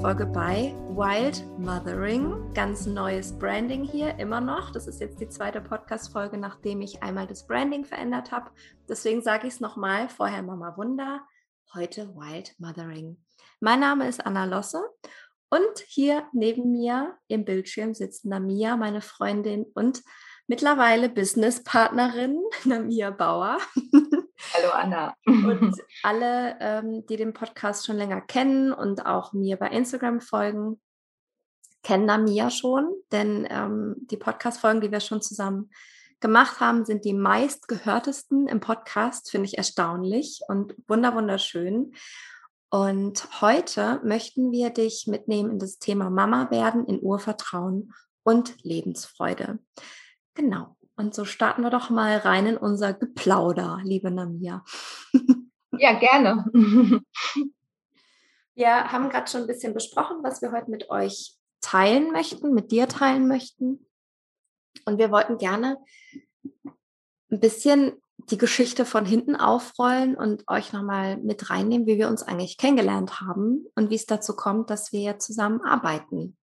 Podcast-Folge bei Wild Mothering. Ganz neues Branding hier, immer noch. Das ist jetzt die zweite Podcast-Folge, nachdem ich einmal das Branding verändert habe. Deswegen sage ich es nochmal: vorher Mama Wunder, heute Wild Mothering. Mein Name ist Anna Losse und hier neben mir im Bildschirm sitzt Namia, meine Freundin und mittlerweile Businesspartnerin, Namia Bauer. Hallo Anna. Und alle, ähm, die den Podcast schon länger kennen und auch mir bei Instagram folgen, kennen Namia schon, denn ähm, die Podcast-Folgen, die wir schon zusammen gemacht haben, sind die meistgehörtesten im Podcast, finde ich erstaunlich und wunderschön. Und heute möchten wir dich mitnehmen in das Thema Mama werden in Urvertrauen und Lebensfreude. Genau. Und so starten wir doch mal rein in unser Geplauder, liebe Namia. Ja, gerne. Wir haben gerade schon ein bisschen besprochen, was wir heute mit euch teilen möchten, mit dir teilen möchten. Und wir wollten gerne ein bisschen die Geschichte von hinten aufrollen und euch nochmal mit reinnehmen, wie wir uns eigentlich kennengelernt haben und wie es dazu kommt, dass wir zusammen arbeiten.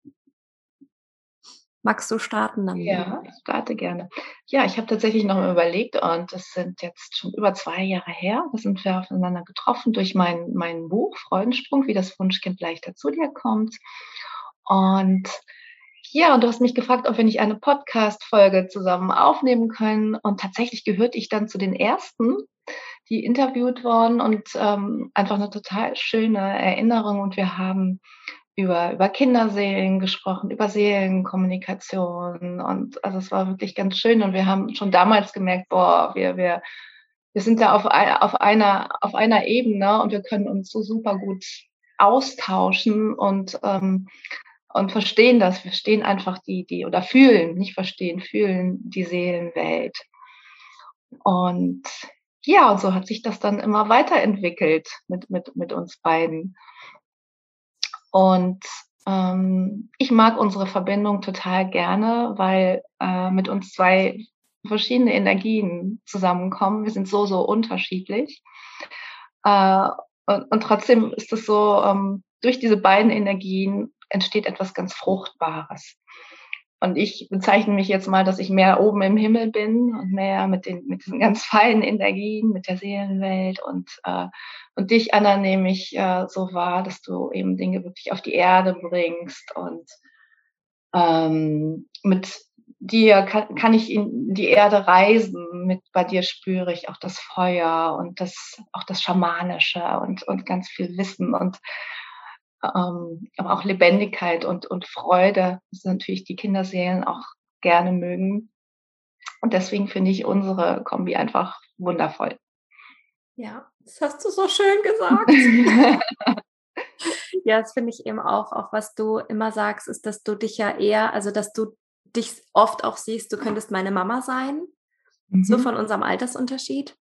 Magst du starten dann? Ja, ich starte gerne. Ja, ich habe tatsächlich noch mal überlegt und das sind jetzt schon über zwei Jahre her. Da sind wir aufeinander getroffen durch mein, mein Buch Freudensprung, wie das Wunschkind leichter zu dir kommt. Und ja, und du hast mich gefragt, ob wir nicht eine Podcast-Folge zusammen aufnehmen können. Und tatsächlich gehörte ich dann zu den ersten, die interviewt wurden und ähm, einfach eine total schöne Erinnerung. Und wir haben über, über Kinderseelen gesprochen, über Seelenkommunikation. Und also es war wirklich ganz schön. Und wir haben schon damals gemerkt, boah, wir, wir, wir sind da auf, auf, einer, auf einer Ebene und wir können uns so super gut austauschen und, ähm, und verstehen das. Wir verstehen einfach die, die, oder fühlen, nicht verstehen, fühlen die Seelenwelt. Und ja, und so hat sich das dann immer weiterentwickelt mit, mit, mit uns beiden. Und ähm, ich mag unsere Verbindung total gerne, weil äh, mit uns zwei verschiedene Energien zusammenkommen. Wir sind so, so unterschiedlich. Äh, und, und, trotzdem ist es so, ähm, durch diese beiden Energien entsteht etwas ganz Fruchtbares. Und ich bezeichne mich jetzt mal, dass ich mehr oben im Himmel bin und mehr mit den mit diesen ganz feinen Energien, mit der Seelenwelt. Und äh, und dich Anna nehme ich äh, so wahr, dass du eben Dinge wirklich auf die Erde bringst. Und ähm, mit dir kann, kann ich in die Erde reisen. Mit bei dir spüre ich auch das Feuer und das auch das Schamanische und und ganz viel Wissen. Und ähm, aber auch Lebendigkeit und, und Freude, das natürlich die Kinderseelen auch gerne mögen. Und deswegen finde ich unsere Kombi einfach wundervoll. Ja, das hast du so schön gesagt. ja, das finde ich eben auch, auch was du immer sagst, ist, dass du dich ja eher, also dass du dich oft auch siehst, du könntest meine Mama sein, mhm. so von unserem Altersunterschied.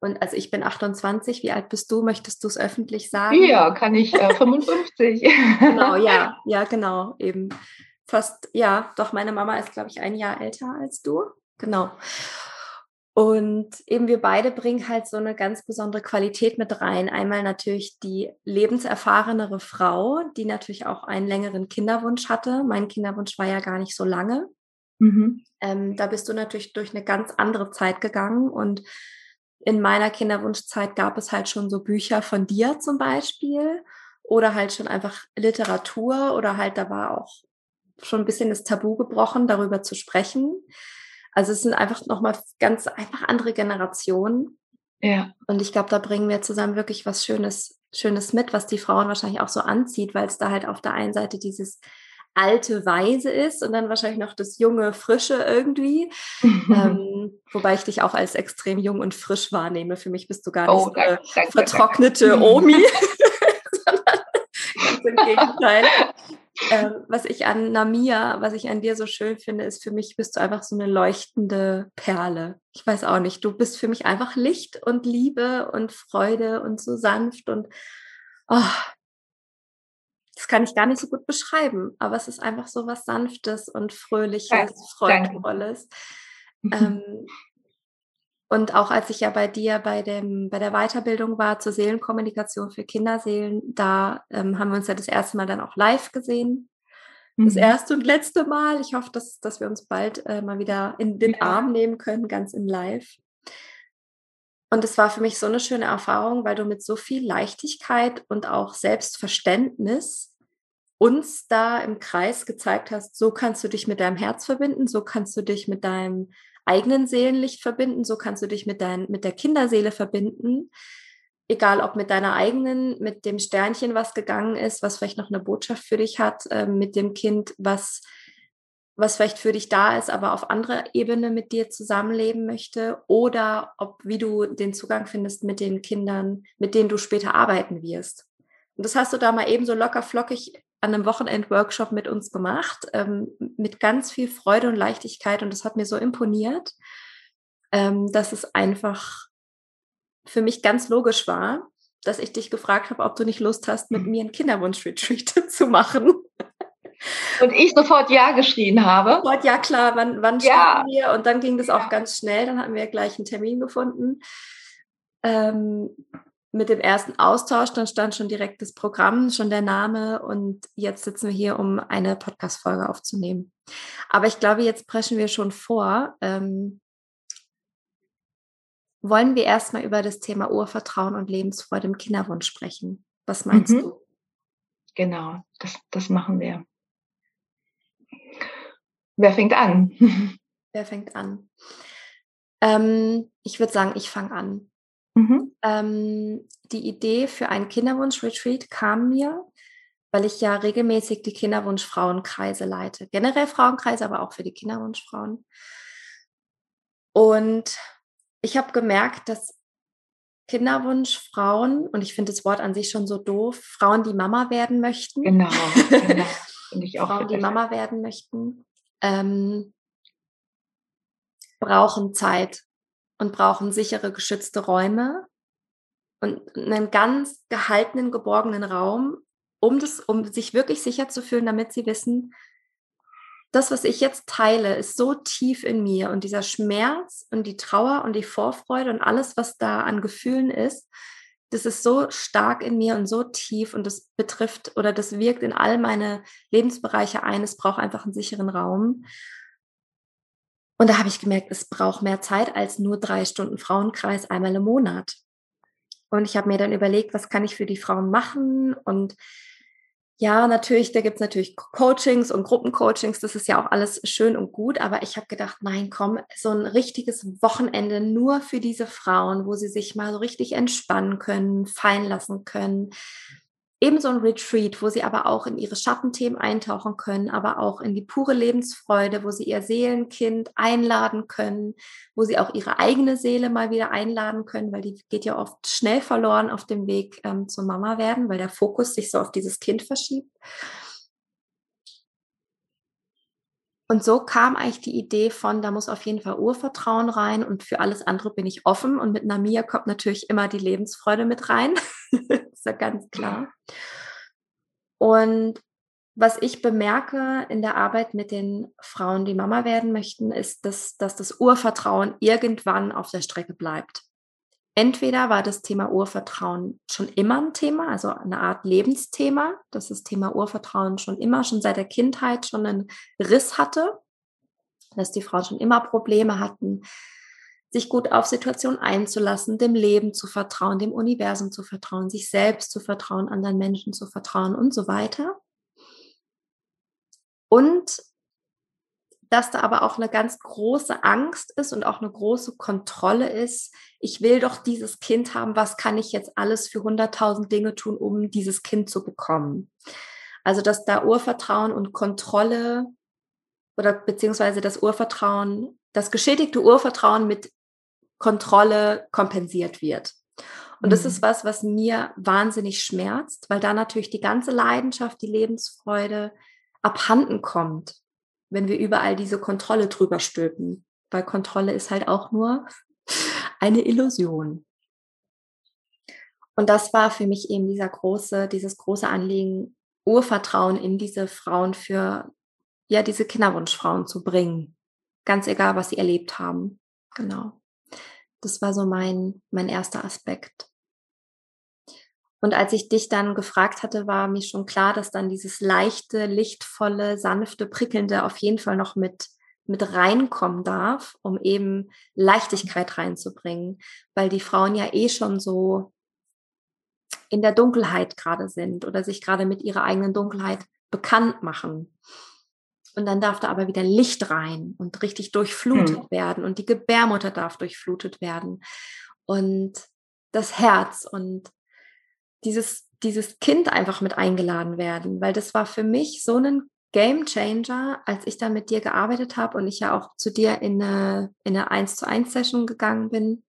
Und also ich bin 28, wie alt bist du? Möchtest du es öffentlich sagen? Ja, kann ich, äh, 55. genau, ja, ja, genau, eben. Fast, ja, doch, meine Mama ist, glaube ich, ein Jahr älter als du. Genau. Und eben wir beide bringen halt so eine ganz besondere Qualität mit rein. Einmal natürlich die lebenserfahrenere Frau, die natürlich auch einen längeren Kinderwunsch hatte. Mein Kinderwunsch war ja gar nicht so lange. Mhm. Ähm, da bist du natürlich durch eine ganz andere Zeit gegangen und in meiner Kinderwunschzeit gab es halt schon so Bücher von dir zum Beispiel oder halt schon einfach Literatur oder halt da war auch schon ein bisschen das Tabu gebrochen, darüber zu sprechen. Also es sind einfach nochmal ganz einfach andere Generationen. Ja. Und ich glaube, da bringen wir zusammen wirklich was Schönes, Schönes mit, was die Frauen wahrscheinlich auch so anzieht, weil es da halt auf der einen Seite dieses alte Weise ist und dann wahrscheinlich noch das junge Frische irgendwie. ähm, wobei ich dich auch als extrem jung und frisch wahrnehme. Für mich bist du gar nicht oh, so eine danke, vertrocknete danke. Omi, sondern ganz im Gegenteil. Ähm, was ich an Namia, was ich an dir so schön finde, ist für mich bist du einfach so eine leuchtende Perle. Ich weiß auch nicht, du bist für mich einfach Licht und Liebe und Freude und so sanft und oh, das kann ich gar nicht so gut beschreiben, aber es ist einfach so was Sanftes und Fröhliches, ja, Freudvolles. Ähm, Und auch als ich ja bei dir bei, dem, bei der Weiterbildung war zur Seelenkommunikation für Kinderseelen, da ähm, haben wir uns ja das erste Mal dann auch live gesehen. Das mhm. erste und letzte Mal. Ich hoffe, dass, dass wir uns bald äh, mal wieder in den Arm nehmen können, ganz in live. Und es war für mich so eine schöne Erfahrung, weil du mit so viel Leichtigkeit und auch Selbstverständnis uns da im Kreis gezeigt hast, so kannst du dich mit deinem Herz verbinden, so kannst du dich mit deinem eigenen Seelenlicht verbinden, so kannst du dich mit, dein, mit der Kinderseele verbinden. Egal ob mit deiner eigenen, mit dem Sternchen, was gegangen ist, was vielleicht noch eine Botschaft für dich hat, äh, mit dem Kind, was was vielleicht für dich da ist, aber auf anderer Ebene mit dir zusammenleben möchte oder ob wie du den Zugang findest mit den Kindern, mit denen du später arbeiten wirst. Und das hast du da mal eben so locker flockig an einem Wochenend-Workshop mit uns gemacht, ähm, mit ganz viel Freude und Leichtigkeit. Und das hat mir so imponiert, ähm, dass es einfach für mich ganz logisch war, dass ich dich gefragt habe, ob du nicht Lust hast, mit mhm. mir einen Kinderwunsch-Retreat zu machen. Und ich sofort Ja geschrien habe. Sofort Ja, klar, wann, wann ja. wir? Und dann ging das auch ganz schnell. Dann hatten wir gleich einen Termin gefunden. Ähm, mit dem ersten Austausch, dann stand schon direkt das Programm, schon der Name und jetzt sitzen wir hier, um eine Podcast-Folge aufzunehmen. Aber ich glaube, jetzt preschen wir schon vor. Ähm, wollen wir erstmal über das Thema Urvertrauen und Lebensfreude im Kinderwunsch sprechen? Was meinst mhm. du? Genau, das, das machen wir. Wer fängt an? Wer fängt an? Ähm, ich würde sagen, ich fange an. Mhm. Ähm, die Idee für einen Kinderwunsch-Retreat kam mir, weil ich ja regelmäßig die Kinderwunsch-Frauenkreise leite. Generell Frauenkreise, aber auch für die Kinderwunschfrauen. Und ich habe gemerkt, dass Kinderwunschfrauen, und ich finde das Wort an sich schon so doof, Frauen, die Mama werden möchten. Genau. genau. ich auch Frauen, die Mama werden möchten, ähm, brauchen Zeit und brauchen sichere, geschützte Räume und einen ganz gehaltenen, geborgenen Raum, um, das, um sich wirklich sicher zu fühlen, damit sie wissen, das, was ich jetzt teile, ist so tief in mir und dieser Schmerz und die Trauer und die Vorfreude und alles, was da an Gefühlen ist, das ist so stark in mir und so tief und das betrifft oder das wirkt in all meine Lebensbereiche ein. Es braucht einfach einen sicheren Raum. Und da habe ich gemerkt, es braucht mehr Zeit als nur drei Stunden Frauenkreis einmal im Monat. Und ich habe mir dann überlegt, was kann ich für die Frauen machen? Und ja, natürlich, da gibt es natürlich Coachings und Gruppencoachings, das ist ja auch alles schön und gut, aber ich habe gedacht, nein, komm, so ein richtiges Wochenende nur für diese Frauen, wo sie sich mal so richtig entspannen können, fallen lassen können, ebenso ein Retreat, wo sie aber auch in ihre Schattenthemen eintauchen können, aber auch in die pure Lebensfreude, wo sie ihr Seelenkind einladen können, wo sie auch ihre eigene Seele mal wieder einladen können, weil die geht ja oft schnell verloren auf dem Weg ähm, zur Mama werden, weil der Fokus sich so auf dieses Kind verschiebt. Und so kam eigentlich die Idee von, da muss auf jeden Fall Urvertrauen rein und für alles andere bin ich offen. Und mit Namia kommt natürlich immer die Lebensfreude mit rein. ist ja ganz klar. Und was ich bemerke in der Arbeit mit den Frauen, die Mama werden möchten, ist, dass, dass das Urvertrauen irgendwann auf der Strecke bleibt. Entweder war das Thema Urvertrauen schon immer ein Thema, also eine Art Lebensthema, dass das Thema Urvertrauen schon immer, schon seit der Kindheit schon einen Riss hatte, dass die Frauen schon immer Probleme hatten, sich gut auf Situationen einzulassen, dem Leben zu vertrauen, dem Universum zu vertrauen, sich selbst zu vertrauen, anderen Menschen zu vertrauen und so weiter. Und dass da aber auch eine ganz große Angst ist und auch eine große Kontrolle ist. Ich will doch dieses Kind haben. Was kann ich jetzt alles für 100.000 Dinge tun, um dieses Kind zu bekommen? Also, dass da Urvertrauen und Kontrolle oder beziehungsweise das Urvertrauen, das geschädigte Urvertrauen mit Kontrolle kompensiert wird. Und das ist mhm. was, was mir wahnsinnig schmerzt, weil da natürlich die ganze Leidenschaft, die Lebensfreude abhanden kommt wenn wir überall diese Kontrolle drüber stülpen. Weil Kontrolle ist halt auch nur eine Illusion. Und das war für mich eben dieser große, dieses große Anliegen, Urvertrauen in diese Frauen für, ja, diese Kinderwunschfrauen zu bringen. Ganz egal, was sie erlebt haben. Genau. Das war so mein, mein erster Aspekt. Und als ich dich dann gefragt hatte, war mir schon klar, dass dann dieses leichte, lichtvolle, sanfte, prickelnde auf jeden Fall noch mit, mit reinkommen darf, um eben Leichtigkeit reinzubringen, weil die Frauen ja eh schon so in der Dunkelheit gerade sind oder sich gerade mit ihrer eigenen Dunkelheit bekannt machen. Und dann darf da aber wieder Licht rein und richtig durchflutet hm. werden und die Gebärmutter darf durchflutet werden und das Herz und dieses, dieses Kind einfach mit eingeladen werden, weil das war für mich so ein Game Changer, als ich da mit dir gearbeitet habe und ich ja auch zu dir in eine, in eine 1 zu 1 Session gegangen bin.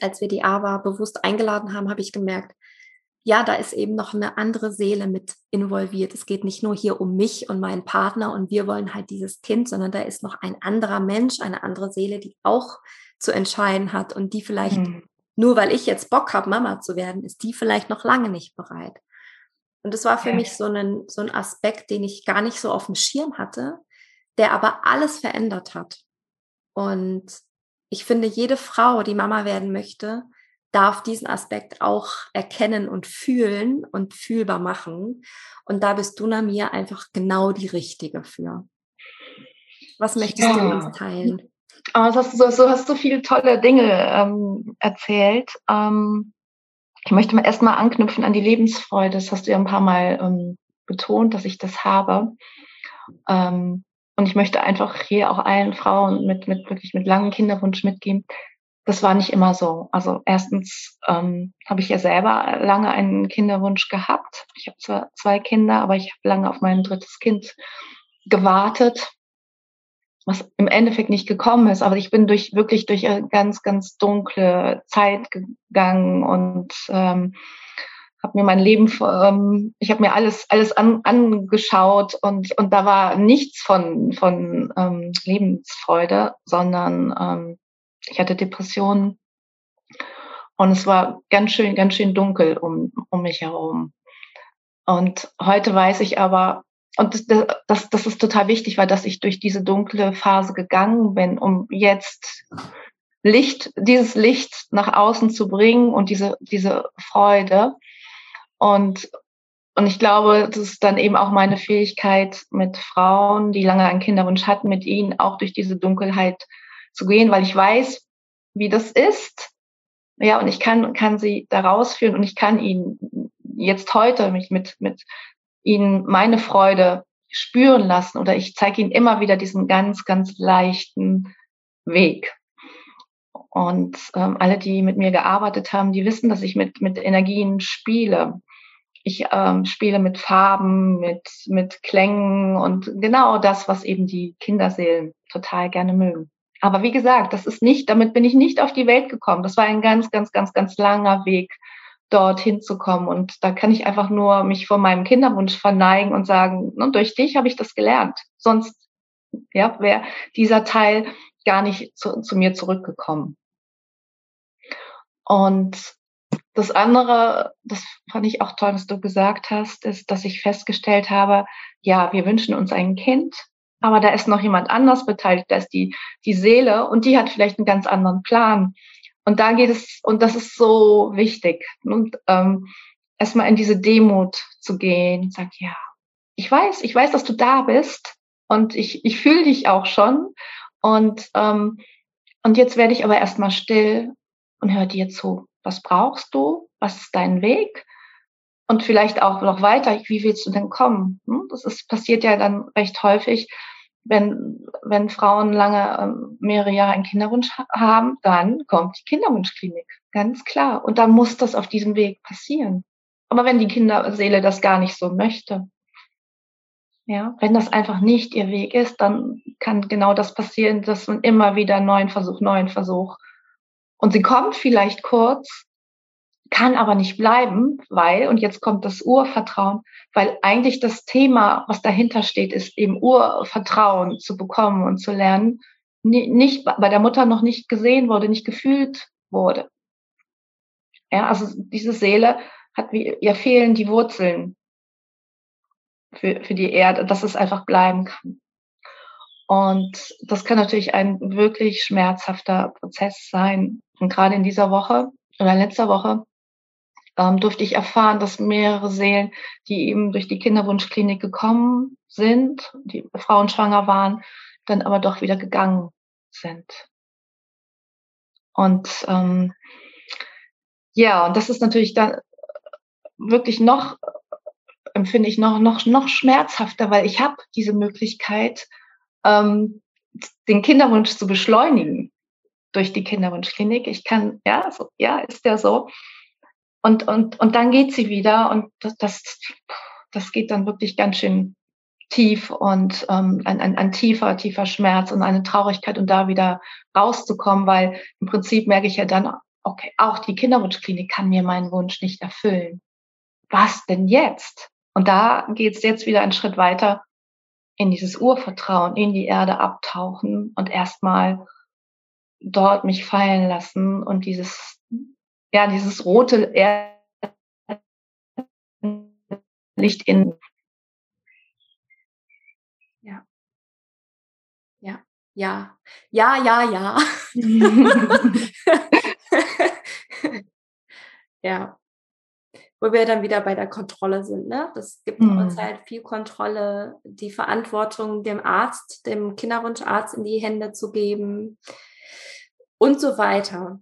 Als wir die AWA bewusst eingeladen haben, habe ich gemerkt, ja, da ist eben noch eine andere Seele mit involviert. Es geht nicht nur hier um mich und meinen Partner und wir wollen halt dieses Kind, sondern da ist noch ein anderer Mensch, eine andere Seele, die auch zu entscheiden hat und die vielleicht mhm. Nur weil ich jetzt Bock habe, Mama zu werden, ist die vielleicht noch lange nicht bereit. Und das war für ja. mich so ein, so ein Aspekt, den ich gar nicht so auf dem Schirm hatte, der aber alles verändert hat. Und ich finde, jede Frau, die Mama werden möchte, darf diesen Aspekt auch erkennen und fühlen und fühlbar machen. Und da bist du, Namir, einfach genau die Richtige für. Was möchtest ja. du uns teilen? Aber hast du, so hast du viele tolle Dinge ähm, erzählt. Ähm, ich möchte mal erstmal anknüpfen an die Lebensfreude. Das hast du ja ein paar Mal ähm, betont, dass ich das habe. Ähm, und ich möchte einfach hier auch allen Frauen mit, mit wirklich mit langem Kinderwunsch mitgeben das war nicht immer so. Also erstens ähm, habe ich ja selber lange einen Kinderwunsch gehabt. Ich habe zwar zwei Kinder, aber ich habe lange auf mein drittes Kind gewartet, was im Endeffekt nicht gekommen ist. Aber ich bin durch wirklich durch eine ganz, ganz dunkle Zeit gegangen und ähm, habe mir mein Leben, ähm, ich habe mir alles alles an, angeschaut und und da war nichts von von ähm, Lebensfreude, sondern ähm, ich hatte Depressionen und es war ganz schön, ganz schön dunkel um, um mich herum. Und heute weiß ich aber, und das, das, das ist total wichtig, weil dass ich durch diese dunkle Phase gegangen bin, um jetzt Licht, dieses Licht nach außen zu bringen und diese, diese Freude. Und, und ich glaube, das ist dann eben auch meine Fähigkeit mit Frauen, die lange einen Kinderwunsch hatten, mit ihnen auch durch diese Dunkelheit zu gehen, weil ich weiß, wie das ist. Ja, und ich kann, kann sie da rausführen und ich kann ihnen jetzt heute mich mit, mit ihnen meine Freude spüren lassen oder ich zeige ihnen immer wieder diesen ganz, ganz leichten Weg. Und ähm, alle, die mit mir gearbeitet haben, die wissen, dass ich mit, mit Energien spiele. Ich ähm, spiele mit Farben, mit, mit Klängen und genau das, was eben die Kinderseelen total gerne mögen. Aber wie gesagt, das ist nicht, damit bin ich nicht auf die Welt gekommen. Das war ein ganz, ganz, ganz, ganz langer Weg, dorthin zu kommen. Und da kann ich einfach nur mich vor meinem Kinderwunsch verneigen und sagen, und durch dich habe ich das gelernt. Sonst ja, wäre dieser Teil gar nicht zu, zu mir zurückgekommen. Und das andere, das fand ich auch toll, was du gesagt hast, ist, dass ich festgestellt habe, ja, wir wünschen uns ein Kind, aber da ist noch jemand anders beteiligt, da ist die, die Seele und die hat vielleicht einen ganz anderen Plan. Und da geht es, und das ist so wichtig, und ähm, erstmal in diese Demut zu gehen sagt, ja, ich weiß, ich weiß, dass du da bist und ich, ich fühle dich auch schon. Und, ähm, und jetzt werde ich aber erstmal still und höre dir zu. Was brauchst du? Was ist dein Weg? und vielleicht auch noch weiter, wie willst du denn kommen? Hm? Das ist, passiert ja dann recht häufig, wenn, wenn Frauen lange, ähm, mehrere Jahre einen Kinderwunsch haben, dann kommt die Kinderwunschklinik, ganz klar. Und dann muss das auf diesem Weg passieren. Aber wenn die Kinderseele das gar nicht so möchte, ja, wenn das einfach nicht ihr Weg ist, dann kann genau das passieren, dass man immer wieder neuen Versuch, neuen Versuch. Und sie kommt vielleicht kurz, kann aber nicht bleiben, weil, und jetzt kommt das Urvertrauen, weil eigentlich das Thema, was dahinter steht, ist eben Urvertrauen zu bekommen und zu lernen, nicht bei der Mutter noch nicht gesehen wurde, nicht gefühlt wurde. Ja, also diese Seele hat wie, ja fehlen die Wurzeln für, für die Erde, dass es einfach bleiben kann. Und das kann natürlich ein wirklich schmerzhafter Prozess sein. Und gerade in dieser Woche oder letzter Woche ähm, durfte ich erfahren, dass mehrere Seelen, die eben durch die Kinderwunschklinik gekommen sind, die Frauen schwanger waren, dann aber doch wieder gegangen sind. Und ähm, ja, und das ist natürlich dann wirklich noch, empfinde ich noch, noch, noch schmerzhafter, weil ich habe diese Möglichkeit, ähm, den Kinderwunsch zu beschleunigen durch die Kinderwunschklinik. Ich kann, ja, so, ja, ist ja so. Und, und, und dann geht sie wieder und das, das, das geht dann wirklich ganz schön tief und ähm, ein, ein, ein tiefer, tiefer Schmerz und eine Traurigkeit und da wieder rauszukommen, weil im Prinzip merke ich ja dann, okay, auch die Kinderwunschklinik kann mir meinen Wunsch nicht erfüllen. Was denn jetzt? Und da geht es jetzt wieder einen Schritt weiter in dieses Urvertrauen, in die Erde abtauchen und erstmal dort mich fallen lassen und dieses, ja, dieses rote Licht in. Ja. Ja. Ja. Ja, ja, ja. ja. Wo wir dann wieder bei der Kontrolle sind, ne? Das gibt mhm. uns halt viel Kontrolle, die Verantwortung dem Arzt, dem Kinderwunscharzt in die Hände zu geben und so weiter.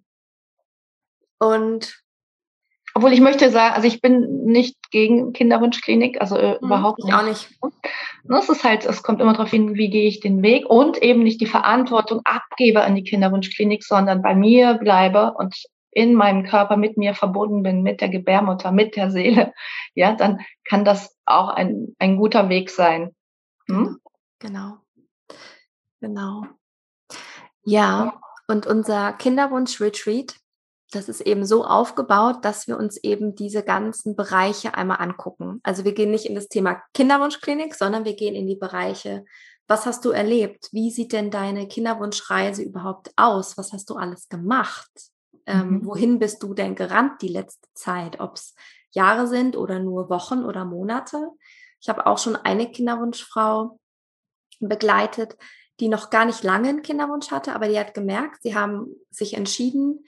Und obwohl ich möchte sagen, also ich bin nicht gegen Kinderwunschklinik, also äh, mhm, überhaupt nicht. auch nicht. Ne, es ist halt, es kommt immer darauf hin, wie gehe ich den Weg und eben nicht die Verantwortung abgebe an die Kinderwunschklinik, sondern bei mir bleibe und in meinem Körper mit mir verbunden bin, mit der Gebärmutter, mit der Seele, ja, dann kann das auch ein, ein guter Weg sein. Hm? Genau. Genau. Ja, und unser Kinderwunsch-Retreat, das ist eben so aufgebaut, dass wir uns eben diese ganzen Bereiche einmal angucken. Also wir gehen nicht in das Thema Kinderwunschklinik, sondern wir gehen in die Bereiche, was hast du erlebt? Wie sieht denn deine Kinderwunschreise überhaupt aus? Was hast du alles gemacht? Ähm, mhm. wohin bist du denn gerannt die letzte Zeit? Ob es Jahre sind oder nur Wochen oder Monate? Ich habe auch schon eine Kinderwunschfrau begleitet, die noch gar nicht lange einen Kinderwunsch hatte, aber die hat gemerkt, sie haben sich entschieden,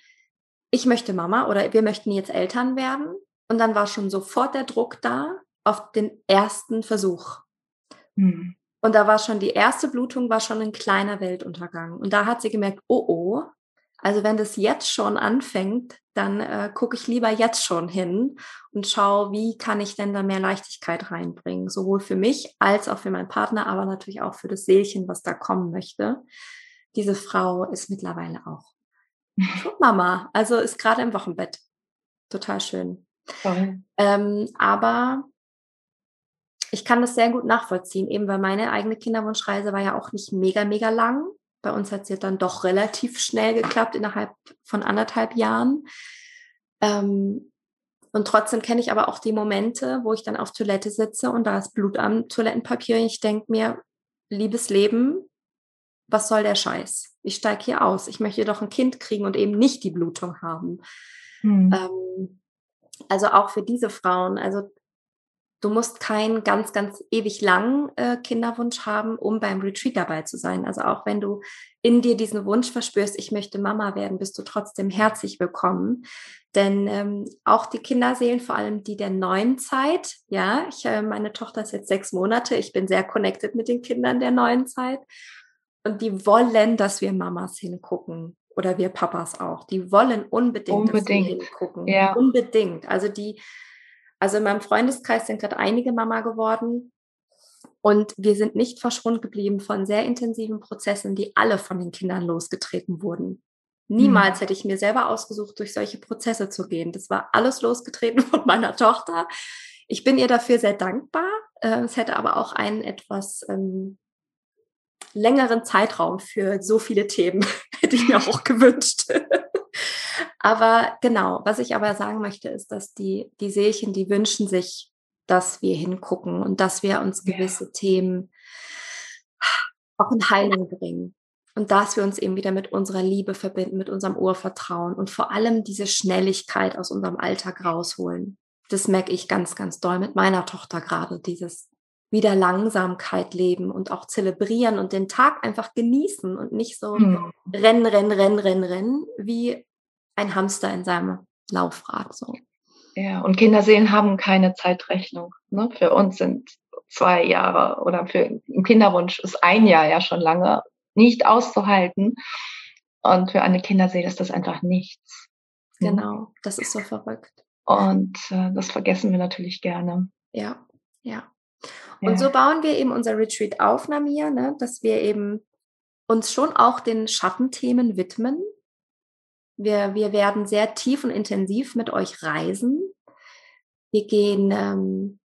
ich möchte Mama oder wir möchten jetzt Eltern werden. Und dann war schon sofort der Druck da auf den ersten Versuch. Mhm. Und da war schon die erste Blutung, war schon ein kleiner Weltuntergang. Und da hat sie gemerkt, oh oh, also wenn das jetzt schon anfängt, dann äh, gucke ich lieber jetzt schon hin und schaue, wie kann ich denn da mehr Leichtigkeit reinbringen, sowohl für mich als auch für meinen Partner, aber natürlich auch für das Seelchen, was da kommen möchte. Diese Frau ist mittlerweile auch Mama, also ist gerade im Wochenbett. Total schön. Ähm, aber ich kann das sehr gut nachvollziehen, eben weil meine eigene Kinderwunschreise war ja auch nicht mega, mega lang. Bei uns hat es ja dann doch relativ schnell geklappt, innerhalb von anderthalb Jahren. Ähm, und trotzdem kenne ich aber auch die Momente, wo ich dann auf Toilette sitze und da ist Blut am Toilettenpapier. Und ich denke mir, liebes Leben, was soll der Scheiß? Ich steige hier aus. Ich möchte doch ein Kind kriegen und eben nicht die Blutung haben. Hm. Ähm, also auch für diese Frauen. Also du musst keinen ganz, ganz ewig langen äh, Kinderwunsch haben, um beim Retreat dabei zu sein. Also auch wenn du in dir diesen Wunsch verspürst, ich möchte Mama werden, bist du trotzdem herzlich willkommen. Denn ähm, auch die Kinderseelen, vor allem die der neuen Zeit, ja, ich, äh, meine Tochter ist jetzt sechs Monate, ich bin sehr connected mit den Kindern der neuen Zeit. Und die wollen, dass wir Mamas hingucken oder wir Papas auch. Die wollen unbedingt, unbedingt. dass wir hingucken. Ja. Unbedingt. Also die, also in meinem Freundeskreis sind gerade einige Mama geworden. Und wir sind nicht verschwunden geblieben von sehr intensiven Prozessen, die alle von den Kindern losgetreten wurden. Niemals mhm. hätte ich mir selber ausgesucht, durch solche Prozesse zu gehen. Das war alles losgetreten von meiner Tochter. Ich bin ihr dafür sehr dankbar. Äh, es hätte aber auch einen etwas ähm, längeren Zeitraum für so viele Themen hätte ich mir auch gewünscht. aber genau, was ich aber sagen möchte, ist, dass die, die Seelchen, die wünschen sich, dass wir hingucken und dass wir uns gewisse ja. Themen auch in Heilung bringen. Und dass wir uns eben wieder mit unserer Liebe verbinden, mit unserem Urvertrauen und vor allem diese Schnelligkeit aus unserem Alltag rausholen. Das merke ich ganz, ganz doll mit meiner Tochter gerade, dieses wieder Langsamkeit leben und auch zelebrieren und den Tag einfach genießen und nicht so mhm. rennen, rennen, rennen, rennen, rennen, wie ein Hamster in seinem Laufrad. So. Ja, und Kinderseelen haben keine Zeitrechnung. Ne? Für uns sind zwei Jahre oder für einen Kinderwunsch ist ein Jahr ja schon lange nicht auszuhalten. Und für eine Kinderseele ist das einfach nichts. Ne? Genau, das ist so verrückt. Und äh, das vergessen wir natürlich gerne. Ja, ja. Und so bauen wir eben unser Retreat auf, Namir, ne? dass wir eben uns schon auch den Schattenthemen widmen. Wir, wir werden sehr tief und intensiv mit euch reisen. Wir gehen ähm,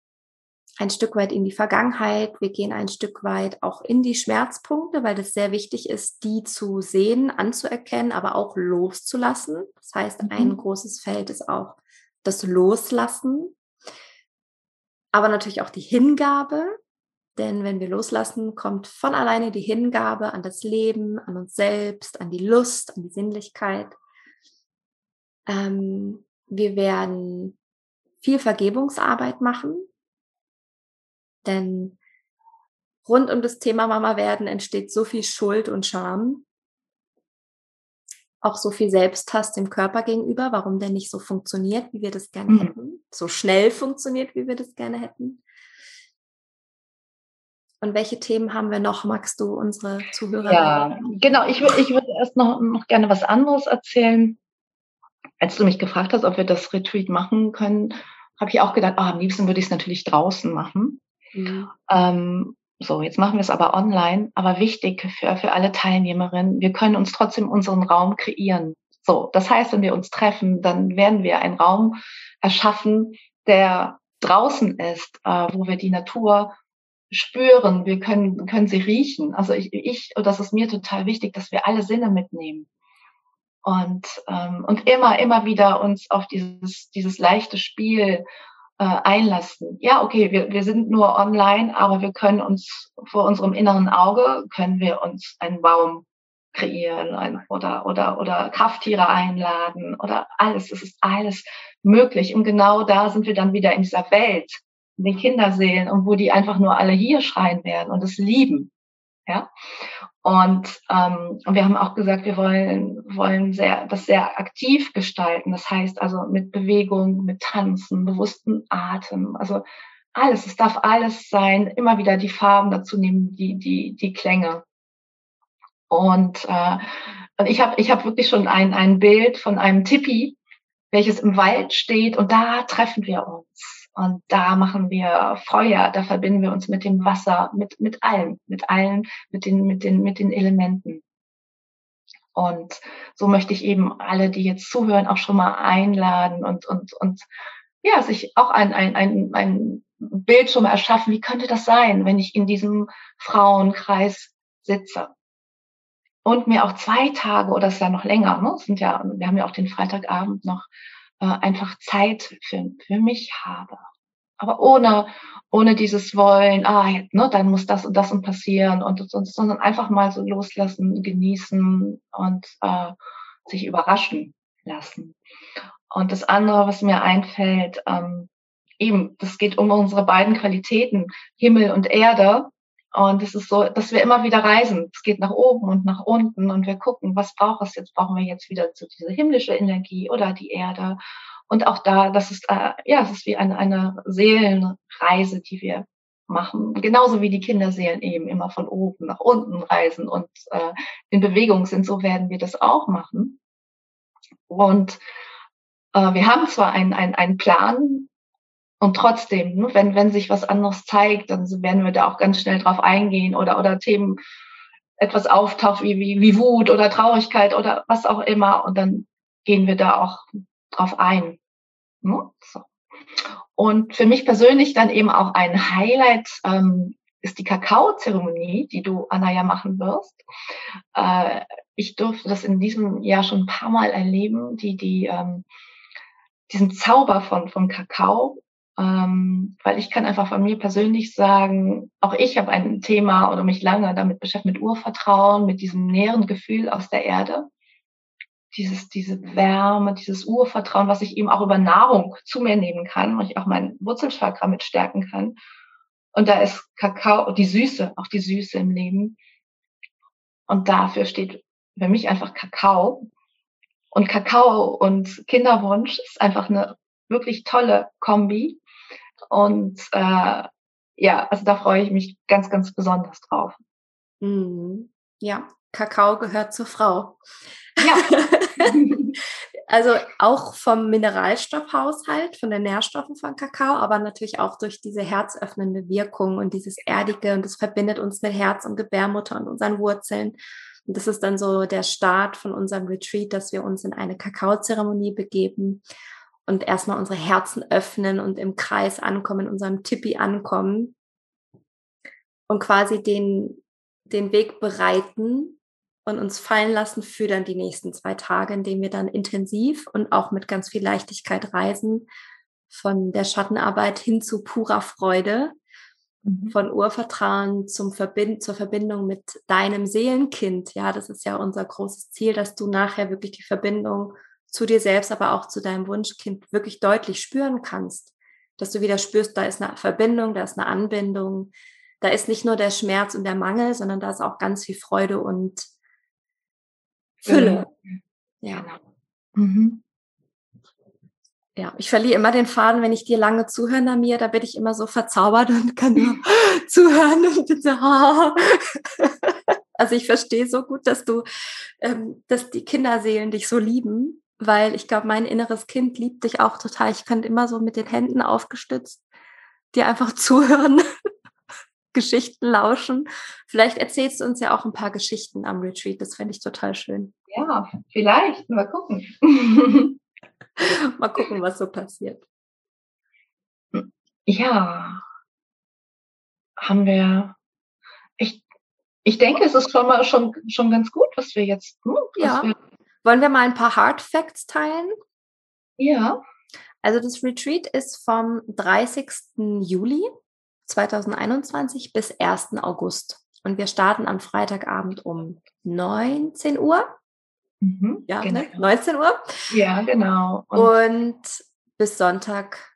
ein Stück weit in die Vergangenheit, wir gehen ein Stück weit auch in die Schmerzpunkte, weil es sehr wichtig ist, die zu sehen, anzuerkennen, aber auch loszulassen. Das heißt, ein mhm. großes Feld ist auch das Loslassen, aber natürlich auch die Hingabe. Denn wenn wir loslassen, kommt von alleine die Hingabe an das Leben, an uns selbst, an die Lust, an die Sinnlichkeit. Ähm, wir werden viel Vergebungsarbeit machen, denn rund um das Thema Mama werden entsteht so viel Schuld und Scham. Auch so viel Selbsthass dem Körper gegenüber, warum der nicht so funktioniert, wie wir das gerne mhm. hätten. So schnell funktioniert, wie wir das gerne hätten. Und welche Themen haben wir noch? Magst du unsere Zuhörer? Ja, genau. Ich würde ich würd erst noch, noch gerne was anderes erzählen. Als du mich gefragt hast, ob wir das Retreat machen können, habe ich auch gedacht, oh, am liebsten würde ich es natürlich draußen machen. Mhm. Ähm, so, jetzt machen wir es aber online, aber wichtig für, für alle Teilnehmerinnen, wir können uns trotzdem unseren Raum kreieren. So, das heißt, wenn wir uns treffen, dann werden wir einen Raum erschaffen, der draußen ist, äh, wo wir die Natur spüren, wir können, können sie riechen. Also ich, ich, das ist mir total wichtig, dass wir alle Sinne mitnehmen. Und, ähm, und immer, immer wieder uns auf dieses, dieses leichte Spiel äh, einlassen. Ja, okay, wir, wir sind nur online, aber wir können uns vor unserem inneren Auge, können wir uns einen Baum kreieren oder, oder, oder Krafttiere einladen oder alles. Es ist alles möglich. Und genau da sind wir dann wieder in dieser Welt, in den Kinderseelen und wo die einfach nur alle hier schreien werden und es lieben. Ja. Und, ähm, und wir haben auch gesagt, wir wollen, wollen sehr, das sehr aktiv gestalten. Das heißt also mit Bewegung, mit Tanzen, bewussten Atem. Also alles, es darf alles sein, immer wieder die Farben dazu nehmen, die, die, die Klänge. Und, äh, ich habe ich hab wirklich schon ein, ein Bild von einem Tipi, welches im Wald steht und da treffen wir uns. Und da machen wir Feuer, da verbinden wir uns mit dem Wasser, mit, mit allem, mit allen, mit den, mit den, mit den Elementen. Und so möchte ich eben alle, die jetzt zuhören, auch schon mal einladen und, und, und ja, sich auch ein, ein, ein, ein Bild schon mal erschaffen. Wie könnte das sein, wenn ich in diesem Frauenkreis sitze? Und mir auch zwei Tage oder es ist ja noch länger, ne? sind ja, wir haben ja auch den Freitagabend noch äh, einfach Zeit für, für mich habe. Aber ohne, ohne dieses Wollen, ah, ne, dann muss das und das und passieren und, und, sondern einfach mal so loslassen, genießen und äh, sich überraschen lassen. Und das andere, was mir einfällt, ähm, eben, das geht um unsere beiden Qualitäten, Himmel und Erde. Und es ist so, dass wir immer wieder reisen. Es geht nach oben und nach unten und wir gucken, was braucht es jetzt? Brauchen wir jetzt wieder zu diese himmlische Energie oder die Erde? Und auch da, das ist, äh, ja, es ist wie eine, eine Seelenreise, die wir machen. Genauso wie die Kinderseelen eben immer von oben nach unten reisen und äh, in Bewegung sind, so werden wir das auch machen. Und äh, wir haben zwar einen, einen, einen Plan, und trotzdem, ne, wenn, wenn sich was anderes zeigt, dann werden wir da auch ganz schnell drauf eingehen oder, oder Themen etwas auftaucht wie, wie, wie Wut oder Traurigkeit oder was auch immer. Und dann gehen wir da auch drauf ein. Ne? Und für mich persönlich dann eben auch ein Highlight ähm, ist die Kakaozeremonie, die du, Anna, ja machen wirst. Äh, ich durfte das in diesem Jahr schon ein paar Mal erleben, die, die, ähm, diesen Zauber von, von Kakao ähm, weil ich kann einfach von mir persönlich sagen, auch ich habe ein Thema oder mich lange damit beschäftigt, mit Urvertrauen, mit diesem näheren Gefühl aus der Erde. Dieses, diese Wärme, dieses Urvertrauen, was ich eben auch über Nahrung zu mir nehmen kann, und ich auch mein Wurzelchakra mit stärken kann. Und da ist Kakao, die Süße, auch die Süße im Leben. Und dafür steht für mich einfach Kakao. Und Kakao und Kinderwunsch ist einfach eine wirklich tolle Kombi. Und äh, ja, also da freue ich mich ganz, ganz besonders drauf. Mhm. Ja, Kakao gehört zur Frau. Ja. also auch vom Mineralstoffhaushalt, von den Nährstoffen von Kakao, aber natürlich auch durch diese herzöffnende Wirkung und dieses Erdige und das verbindet uns mit Herz und Gebärmutter und unseren Wurzeln. Und das ist dann so der Start von unserem Retreat, dass wir uns in eine Kakaozeremonie begeben und erstmal unsere Herzen öffnen und im Kreis ankommen, in unserem Tippi ankommen und quasi den, den Weg bereiten und uns fallen lassen für dann die nächsten zwei Tage, indem wir dann intensiv und auch mit ganz viel Leichtigkeit reisen, von der Schattenarbeit hin zu purer Freude, mhm. von Urvertrauen zum Verbind zur Verbindung mit deinem Seelenkind. Ja, das ist ja unser großes Ziel, dass du nachher wirklich die Verbindung zu dir selbst, aber auch zu deinem Wunschkind wirklich deutlich spüren kannst. Dass du wieder spürst, da ist eine Verbindung, da ist eine Anbindung, da ist nicht nur der Schmerz und der Mangel, sondern da ist auch ganz viel Freude und Fülle. Ja. Genau. Mhm. Ja, ich verliere immer den Faden, wenn ich dir lange zuhöre, Namir, da bin ich immer so verzaubert und kann nur zuhören und bin so, oh. Also ich verstehe so gut, dass du, ähm, dass die Kinderseelen dich so lieben, weil ich glaube, mein inneres Kind liebt dich auch total. Ich könnte immer so mit den Händen aufgestützt dir einfach zuhören Geschichten lauschen. Vielleicht erzählst du uns ja auch ein paar Geschichten am Retreat. Das fände ich total schön. Ja, vielleicht. Mal gucken. Mal gucken, was so passiert. Ja. Haben wir. Ich, ich denke, es ist schon mal schon, schon ganz gut, was wir jetzt. Hm, ja. Wir Wollen wir mal ein paar Hard Facts teilen? Ja. Also das Retreat ist vom 30. Juli 2021 bis 1. August. Und wir starten am Freitagabend um 19 Uhr. Mhm, ja, ne? genau. ne? 19 Uhr. Ja, genau. Und, und, bis Sonntag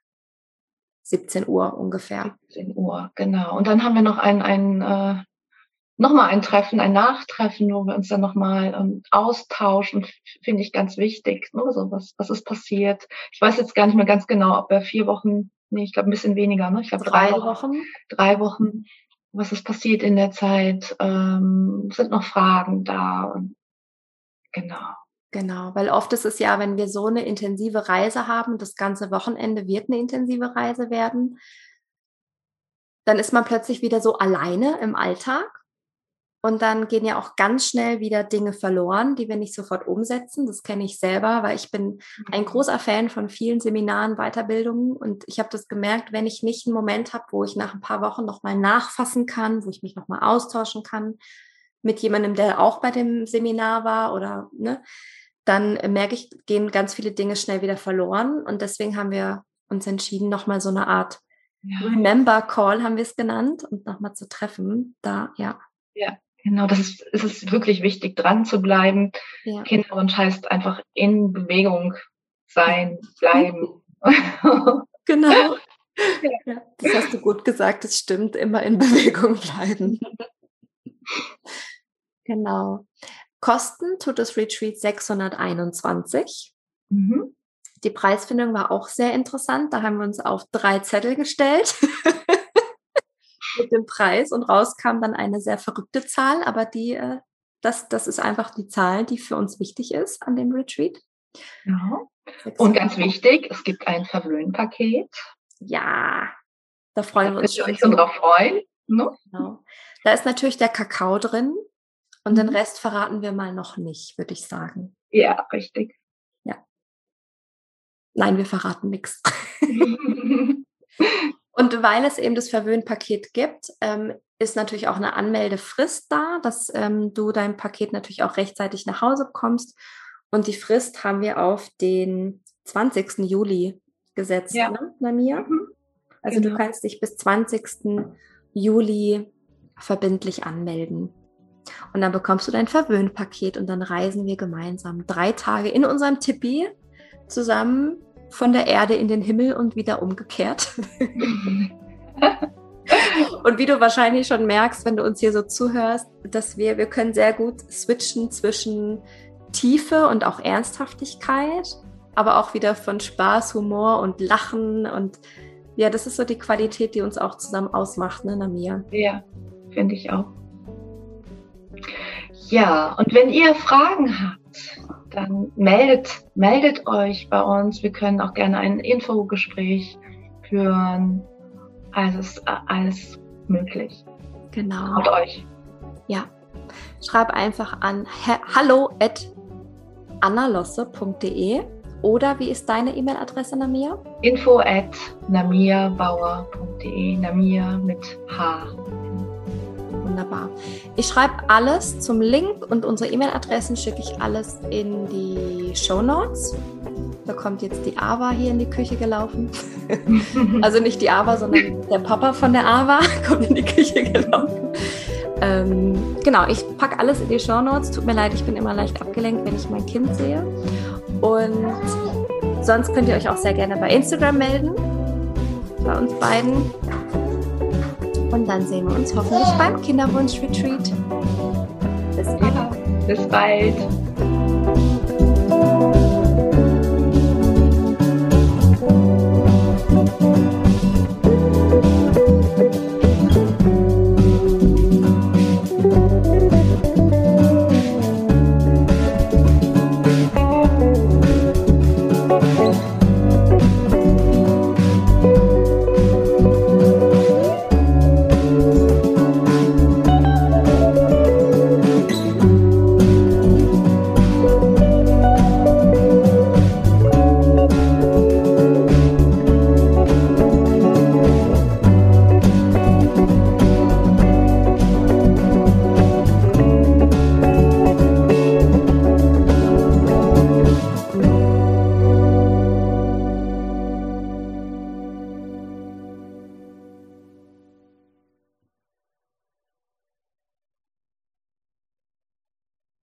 17 Uhr ungefähr. 17 Uhr, genau. Und dann haben wir noch ein, ein äh, nochmal ein Treffen, ein Nachtreffen, wo wir uns dann nochmal ähm, austauschen, finde ich ganz wichtig. Ne? So, was, was ist passiert? Ich weiß jetzt gar nicht mehr ganz genau, ob wir vier Wochen nee, ich glaube ein bisschen weniger, ne? Ich glaube drei, drei Wochen. Drei Wochen. Was ist passiert in der Zeit? Ähm, sind noch Fragen da? Genau. Genau, weil oft ist es ja, wenn wir so eine intensive Reise haben, das ganze Wochenende wird eine intensive Reise werden, dann ist man plötzlich wieder so alleine im Alltag und dann gehen ja auch ganz schnell wieder Dinge verloren, die wir nicht sofort umsetzen. Das kenne ich selber, weil ich bin ein mhm. großer Fan von vielen Seminaren, Weiterbildungen. Und ich habe das gemerkt, wenn ich nicht einen Moment habe, wo ich nach ein paar Wochen nochmal nachfassen kann, wo ich mich nochmal austauschen kann mit jemandem, der auch bei dem Seminar war oder, ne, dann merke ich, gehen ganz viele Dinge schnell wieder verloren. Und deswegen haben wir uns entschieden, nochmal so eine Art ja. Remember Call haben wir es genannt und nochmal zu treffen. Da, ja. Ja, Genau, das ist, ist es wirklich wichtig, dran zu bleiben. Ja. Kinderwunsch heißt einfach in Bewegung sein, bleiben. Genau. Ja, das hast du gut gesagt, das stimmt, immer in Bewegung bleiben. genau. Kosten tut das Retreat 621. Mhm. Die Preisfindung war auch sehr interessant. Da haben wir uns auf drei Zettel gestellt. mit dem Preis und rauskam dann eine sehr verrückte Zahl, aber die, äh, das, das ist einfach die Zahl, die für uns wichtig ist an dem Retreat. Ja. Und ganz wichtig, es gibt ein Verwöhnpaket. Ja, da freuen da wir uns schon. euch schon drauf freuen. Ne? Genau. Da ist natürlich der Kakao drin und mhm. den Rest verraten wir mal noch nicht, würde ich sagen. Ja, richtig. Ja. Nein, wir verraten nichts. Und weil es eben das Verwöhnpaket gibt, ähm, ist natürlich auch eine Anmeldefrist da, dass ähm, du dein Paket natürlich auch rechtzeitig nach Hause bekommst. Und die Frist haben wir auf den 20. Juli gesetzt, ja. ne, Namia? Mhm. Also genau. du kannst dich bis 20. Juli verbindlich anmelden. Und dann bekommst du dein Verwöhnpaket und dann reisen wir gemeinsam drei Tage in unserem Tippi zusammen von der Erde in den Himmel und wieder umgekehrt. und wie du wahrscheinlich schon merkst, wenn du uns hier so zuhörst, dass wir, wir können sehr gut switchen zwischen Tiefe und auch Ernsthaftigkeit, aber auch wieder von Spaß, Humor und Lachen und ja, das ist so die Qualität, die uns auch zusammen ausmacht, ne, Namia? Ja, finde ich auch. Ja, und wenn ihr Fragen habt, dann meldet, meldet euch bei uns. Wir können auch gerne ein Infogespräch führen. Also ist alles möglich. Genau. Traut euch. Ja. Schreib einfach an hallo at annalosse.de oder wie ist deine E-Mail-Adresse, Namia? Info at namiabauer.de, Namia mit H. Wunderbar. Ich schreibe alles zum Link und unsere E-Mail-Adressen schicke ich alles in die Show Notes. Da kommt jetzt die Ava hier in die Küche gelaufen. also nicht die Ava, sondern der Papa von der Ava kommt in die Küche gelaufen. Ähm, genau, ich packe alles in die Show Notes. Tut mir leid, ich bin immer leicht abgelenkt, wenn ich mein Kind sehe. Und sonst könnt ihr euch auch sehr gerne bei Instagram melden. Bei uns beiden. Und dann sehen wir uns hoffentlich beim Kinderwunsch-Retreat. Bis, ja, bis bald.